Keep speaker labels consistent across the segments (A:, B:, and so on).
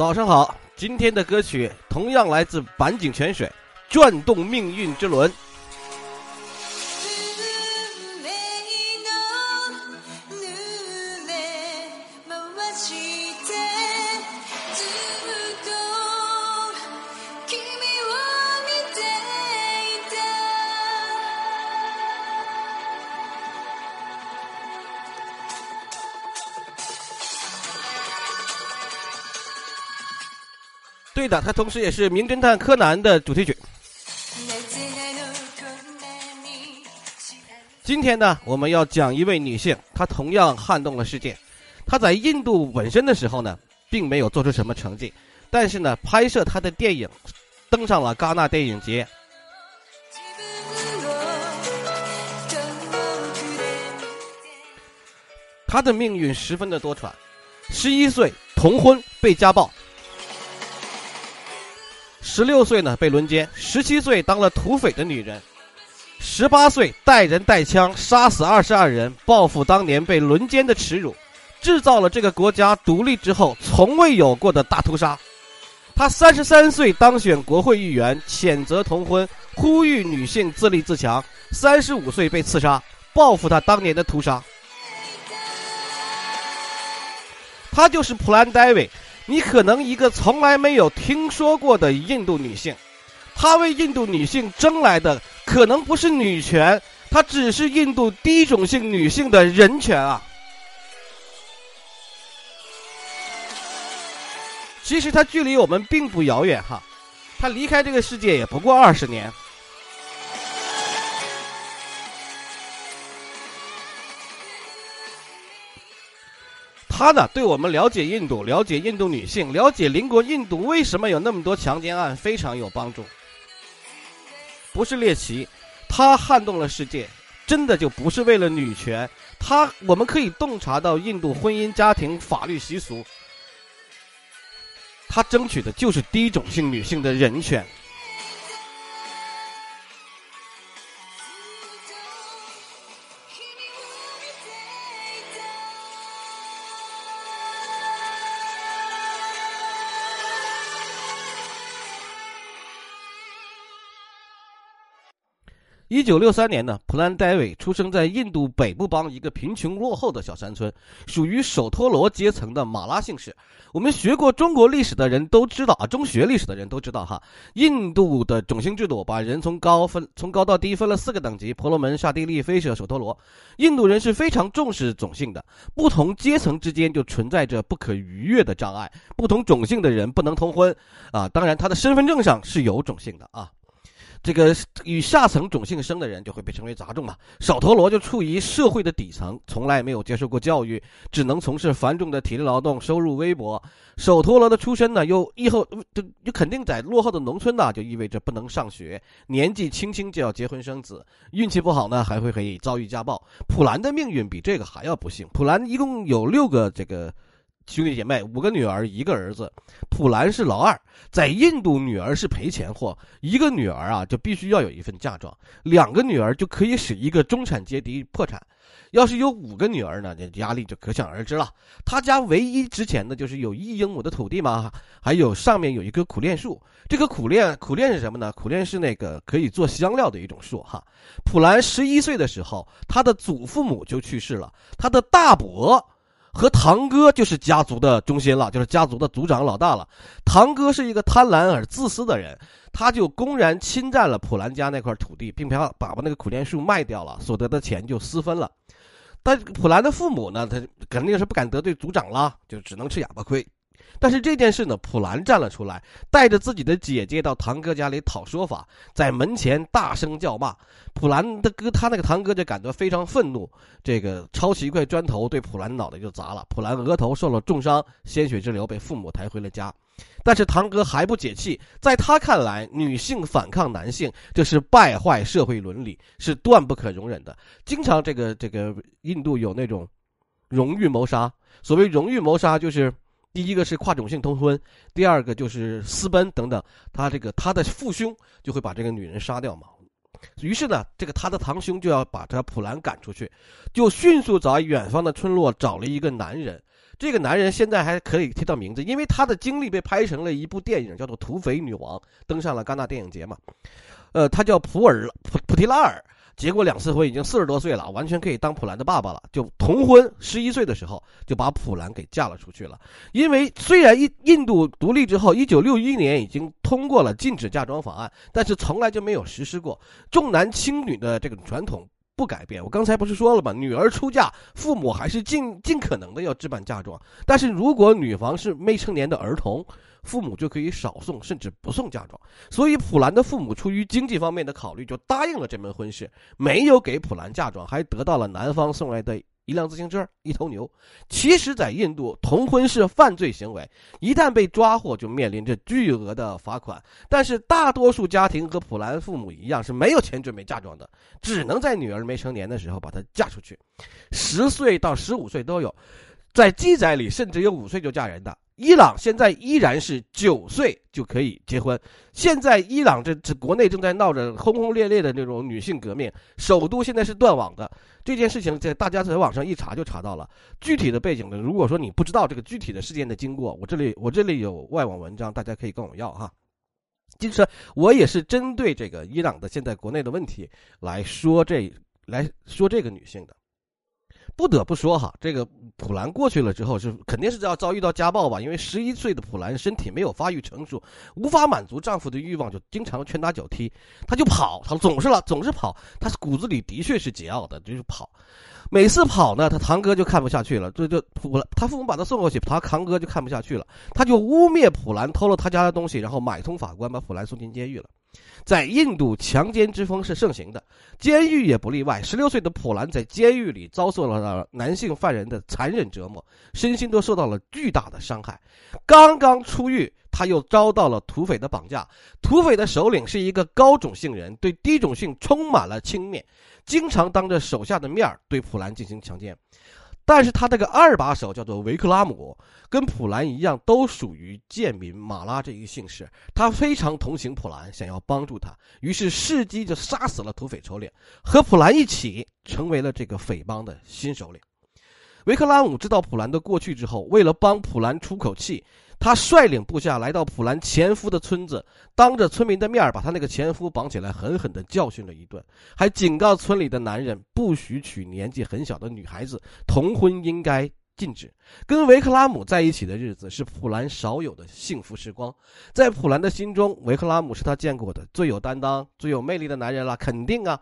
A: 早上好，今天的歌曲同样来自坂井泉水，《转动命运之轮》。对的，它同时也是《名侦探柯南》的主题曲。今天呢，我们要讲一位女性，她同样撼动了世界。她在印度纹身的时候呢，并没有做出什么成绩，但是呢，拍摄她的电影登上了戛纳电影节。她的命运十分的多舛，十一岁童婚被家暴。十六岁呢被轮奸，十七岁当了土匪的女人，十八岁带人带枪杀死二十二人，报复当年被轮奸的耻辱，制造了这个国家独立之后从未有过的大屠杀。他三十三岁当选国会议员，谴责同婚，呼吁女性自立自强。三十五岁被刺杀，报复他当年的屠杀。他就是普兰戴维。你可能一个从来没有听说过的印度女性，她为印度女性争来的可能不是女权，她只是印度低种姓女性的人权啊！其实她距离我们并不遥远哈，她离开这个世界也不过二十年。他呢，对我们了解印度、了解印度女性、了解邻国印度为什么有那么多强奸案非常有帮助。不是猎奇，他撼动了世界，真的就不是为了女权。他我们可以洞察到印度婚姻家庭法律习俗，他争取的就是低种姓女性的人权。一九六三年呢，普兰戴维出生在印度北部邦一个贫穷落后的小山村，属于首陀罗阶层的马拉姓氏。我们学过中国历史的人都知道啊，中学历史的人都知道哈，印度的种姓制度把人从高分从高到低分了四个等级：婆罗门、刹帝利、吠舍、首陀罗。印度人是非常重视种姓的，不同阶层之间就存在着不可逾越的障碍，不同种姓的人不能通婚啊。当然，他的身份证上是有种姓的啊。这个与下层种姓生的人就会被称为杂种嘛。首陀罗就处于社会的底层，从来没有接受过教育，只能从事繁重的体力劳动，收入微薄。首陀罗的出身呢，又以后就就肯定在落后的农村呢，就意味着不能上学，年纪轻轻就要结婚生子，运气不好呢，还会可以遭遇家暴。普兰的命运比这个还要不幸。普兰一共有六个这个。兄弟姐妹五个女儿一个儿子，普兰是老二。在印度，女儿是赔钱货，一个女儿啊就必须要有一份嫁妆，两个女儿就可以使一个中产阶级破产。要是有五个女儿呢，这压力就可想而知了。他家唯一值钱的就是有一英亩的土地嘛，还有上面有一棵苦楝树。这个苦楝，苦楝是什么呢？苦楝是那个可以做香料的一种树哈。普兰十一岁的时候，他的祖父母就去世了，他的大伯。和堂哥就是家族的中心了，就是家族的族长老大了。堂哥是一个贪婪而自私的人，他就公然侵占了普兰家那块土地，并且把把那个苦楝树卖掉了，所得的钱就私分了。但普兰的父母呢，他肯定是不敢得罪族长啦，就只能吃哑巴亏。但是这件事呢，普兰站了出来，带着自己的姐姐到堂哥家里讨说法，在门前大声叫骂。普兰的哥，他那个堂哥就感到非常愤怒，这个抄起一块砖头对普兰脑袋就砸了。普兰额头受了重伤，鲜血直流，被父母抬回了家。但是堂哥还不解气，在他看来，女性反抗男性，这是败坏社会伦理，是断不可容忍的。经常这个这个印度有那种荣誉谋杀，所谓荣誉谋杀就是。第一个是跨种姓通婚，第二个就是私奔等等。他这个他的父兄就会把这个女人杀掉嘛。于是呢，这个他的堂兄就要把这普兰赶出去，就迅速找远方的村落找了一个男人。这个男人现在还可以提到名字，因为他的经历被拍成了一部电影，叫做《土匪女王》，登上了戛纳电影节嘛。呃，他叫普尔普普提拉尔。结过两次婚，已经四十多岁了，完全可以当普兰的爸爸了。就同婚，十一岁的时候就把普兰给嫁了出去了。因为虽然印印度独立之后，一九六一年已经通过了禁止嫁妆法案，但是从来就没有实施过重男轻女的这个传统不改变。我刚才不是说了吗？女儿出嫁，父母还是尽尽可能的要置办嫁妆。但是如果女方是未成年的儿童，父母就可以少送，甚至不送嫁妆。所以普兰的父母出于经济方面的考虑，就答应了这门婚事，没有给普兰嫁妆，还得到了男方送来的一辆自行车、一头牛。其实，在印度，同婚是犯罪行为，一旦被抓获，就面临着巨额的罚款。但是，大多数家庭和普兰父母一样，是没有钱准备嫁妆的，只能在女儿没成年的时候把她嫁出去。十岁到十五岁都有，在记载里，甚至有五岁就嫁人的。伊朗现在依然是九岁就可以结婚。现在伊朗这这国内正在闹着轰轰烈烈的那种女性革命，首都现在是断网的。这件事情在大家在网上一查就查到了具体的背景呢。如果说你不知道这个具体的事件的经过，我这里我这里有外网文章，大家可以跟我要哈。就是我也是针对这个伊朗的现在国内的问题来说这来说这个女性的。不得不说哈，这个普兰过去了之后是肯定是要遭遇到家暴吧？因为十一岁的普兰身体没有发育成熟，无法满足丈夫的欲望，就经常拳打脚踢，他就跑，他总是了，总是跑，他骨子里的确是桀骜的，就是跑。每次跑呢，他堂哥就看不下去了，就就普兰，他父母把他送过去，他堂哥就看不下去了，他就污蔑普兰偷了他家的东西，然后买通法官把普兰送进监狱了。在印度，强奸之风是盛行的，监狱也不例外。十六岁的普兰在监狱里遭受了男性犯人的残忍折磨，身心都受到了巨大的伤害。刚刚出狱，他又遭到了土匪的绑架。土匪的首领是一个高种姓人，对低种姓充满了轻蔑，经常当着手下的面对普兰进行强奸。但是他这个二把手叫做维克拉姆，跟普兰一样，都属于贱民马拉这一姓氏。他非常同情普兰，想要帮助他，于是伺机就杀死了土匪首领，和普兰一起成为了这个匪帮的新首领。维克拉姆知道普兰的过去之后，为了帮普兰出口气。他率领部下来到普兰前夫的村子，当着村民的面把他那个前夫绑起来，狠狠地教训了一顿，还警告村里的男人不许娶年纪很小的女孩子，同婚应该禁止。跟维克拉姆在一起的日子是普兰少有的幸福时光，在普兰的心中，维克拉姆是他见过的最有担当、最有魅力的男人了，肯定啊，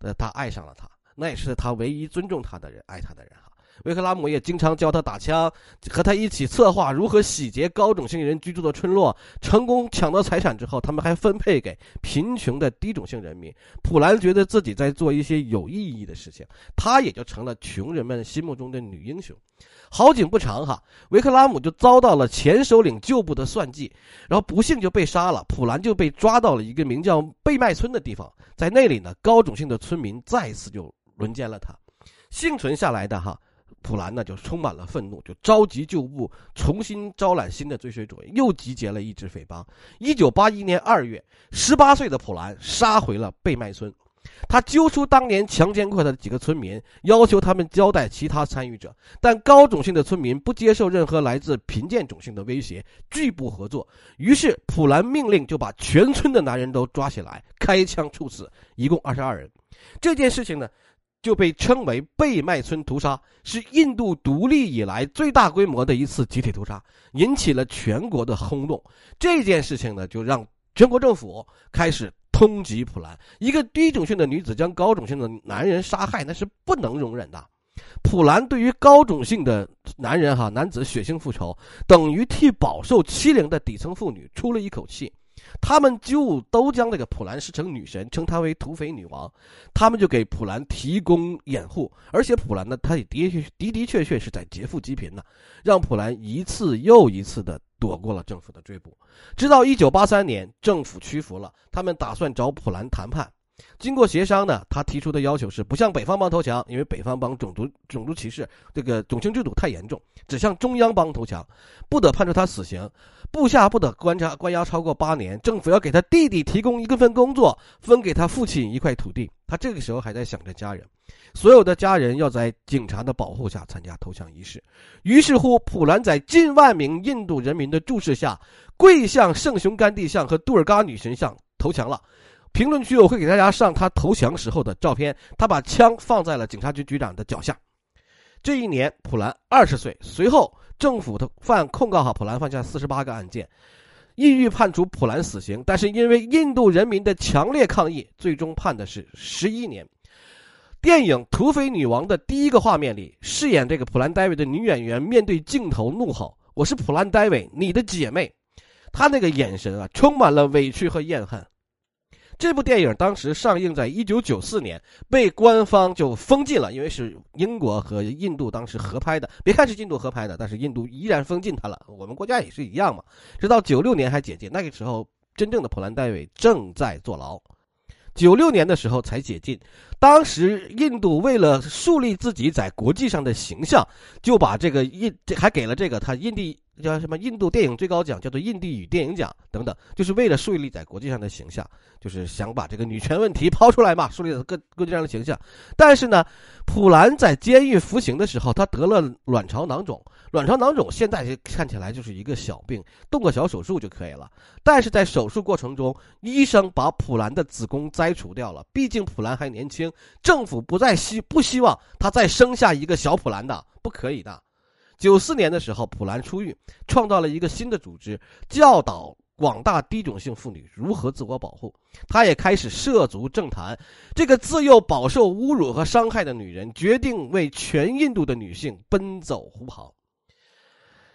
A: 呃，他爱上了他，那也是他唯一尊重他的人、爱他的人哈。维克拉姆也经常教他打枪，和他一起策划如何洗劫高种姓人居住的村落。成功抢到财产之后，他们还分配给贫穷的低种姓人民。普兰觉得自己在做一些有意义的事情，他也就成了穷人们心目中的女英雄。好景不长哈，维克拉姆就遭到了前首领旧部的算计，然后不幸就被杀了。普兰就被抓到了一个名叫贝麦村的地方，在那里呢，高种姓的村民再次就轮奸了他。幸存下来的哈。普兰呢就充满了愤怒，就召集旧部，重新招揽新的追随者，又集结了一支匪帮。一九八一年二月，十八岁的普兰杀回了贝麦村，他揪出当年强奸过他的几个村民，要求他们交代其他参与者。但高种姓的村民不接受任何来自贫贱种姓的威胁，拒不合作。于是普兰命令就把全村的男人都抓起来，开枪处死，一共二十二人。这件事情呢？就被称为贝麦村屠杀，是印度独立以来最大规模的一次集体屠杀，引起了全国的轰动。这件事情呢，就让全国政府开始通缉普兰。一个低种姓的女子将高种姓的男人杀害，那是不能容忍的。普兰对于高种姓的男人哈男子血腥复仇，等于替饱受欺凌的底层妇女出了一口气。他们就都将这个普兰视成女神，称她为土匪女王。他们就给普兰提供掩护，而且普兰呢，他也的确的的确确是在劫富济贫呢，让普兰一次又一次的躲过了政府的追捕。直到一九八三年，政府屈服了，他们打算找普兰谈判。经过协商呢，他提出的要求是不向北方邦投降，因为北方邦种族种族歧视，这个种姓制度太严重，只向中央邦投降，不得判处他死刑，部下不得关押关押超过八年，政府要给他弟弟提供一份工作，分给他父亲一块土地。他这个时候还在想着家人，所有的家人要在警察的保护下参加投降仪式。于是乎，普兰在近万名印度人民的注视下，跪向圣雄甘地像和杜尔嘎女神像投降了。评论区我会给大家上他投降时候的照片。他把枪放在了警察局局长的脚下。这一年，普兰二十岁。随后，政府的犯控告哈普兰犯下四十八个案件，意欲判处普兰死刑，但是因为印度人民的强烈抗议，最终判的是十一年。电影《土匪女王》的第一个画面里，饰演这个普兰戴维的女演员面对镜头怒吼：“我是普兰戴维，你的姐妹。”她那个眼神啊，充满了委屈和怨恨。这部电影当时上映在一九九四年，被官方就封禁了，因为是英国和印度当时合拍的。别看是印度合拍的，但是印度依然封禁它了。我们国家也是一样嘛。直到九六年还解禁，那个时候真正的普兰戴维正在坐牢。九六年的时候才解禁。当时印度为了树立自己在国际上的形象，就把这个印还给了这个他印地。叫什么？印度电影最高奖叫做印地语电影奖等等，就是为了树立在国际上的形象，就是想把这个女权问题抛出来嘛，树立各国际上的形象。但是呢，普兰在监狱服刑的时候，他得了卵巢囊肿。卵巢囊肿现在看起来就是一个小病，动个小手术就可以了。但是在手术过程中，医生把普兰的子宫摘除掉了。毕竟普兰还年轻，政府不再希不希望他再生下一个小普兰的，不可以的。九四年的时候，普兰出狱，创造了一个新的组织，教导广大低种姓妇女如何自我保护。他也开始涉足政坛。这个自幼饱受侮辱和伤害的女人，决定为全印度的女性奔走呼号。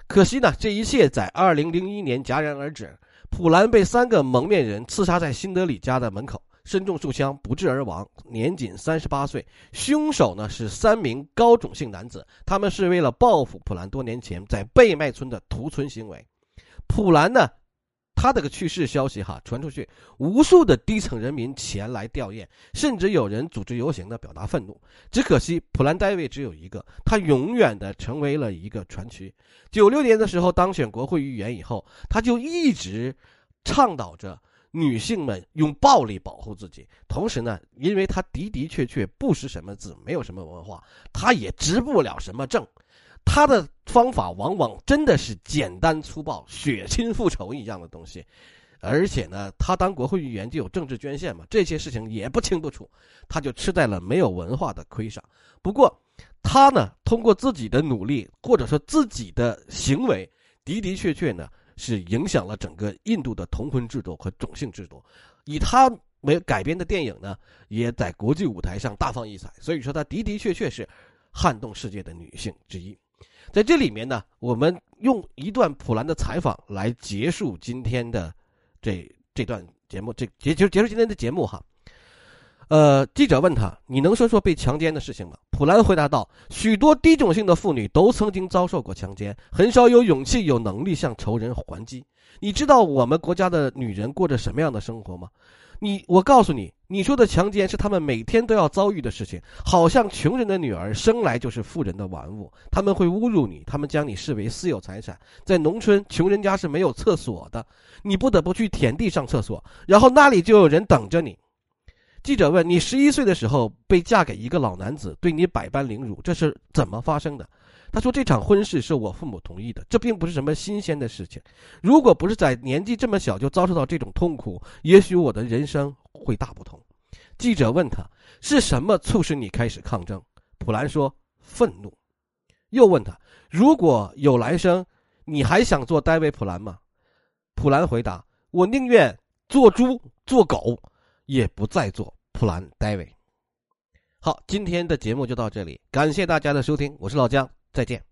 A: 可惜呢，这一切在二零零一年戛然而止。普兰被三个蒙面人刺杀在新德里家的门口。身中数枪，不治而亡，年仅三十八岁。凶手呢是三名高种姓男子，他们是为了报复普兰多年前在贝麦村的屠村行为。普兰呢，他这个去世消息哈传出去，无数的低层人民前来吊唁，甚至有人组织游行的表达愤怒。只可惜普兰戴维只有一个，他永远的成为了一个传奇。九六年的时候当选国会议员以后，他就一直倡导着。女性们用暴力保护自己，同时呢，因为她的的确确不识什么字，没有什么文化，她也执不了什么政，她的方法往往真的是简单粗暴、血亲复仇一样的东西，而且呢，她当国会议员就有政治捐献嘛，这些事情也不清不楚，她就吃在了没有文化的亏上。不过，她呢，通过自己的努力或者说自己的行为，的的确确呢。是影响了整个印度的同婚制度和种姓制度，以他为改编的电影呢，也在国际舞台上大放异彩。所以说，他的的确确是撼动世界的女性之一。在这里面呢，我们用一段普兰的采访来结束今天的这这段节目，这结就结束今天的节目哈。呃，记者问他：“你能说说被强奸的事情吗？”普兰回答道：“许多低种姓的妇女都曾经遭受过强奸，很少有勇气、有能力向仇人还击。你知道我们国家的女人过着什么样的生活吗？你，我告诉你，你说的强奸是他们每天都要遭遇的事情，好像穷人的女儿生来就是富人的玩物。他们会侮辱你，他们将你视为私有财产。在农村，穷人家是没有厕所的，你不得不去田地上厕所，然后那里就有人等着你。”记者问：“你十一岁的时候被嫁给一个老男子，对你百般凌辱，这是怎么发生的？”他说：“这场婚事是我父母同意的，这并不是什么新鲜的事情。如果不是在年纪这么小就遭受到这种痛苦，也许我的人生会大不同。”记者问他：“是什么促使你开始抗争？”普兰说：“愤怒。”又问他：“如果有来生，你还想做戴维·普兰吗？”普兰回答：“我宁愿做猪做狗。”也不再做普兰戴维。好，今天的节目就到这里，感谢大家的收听，我是老姜，再见。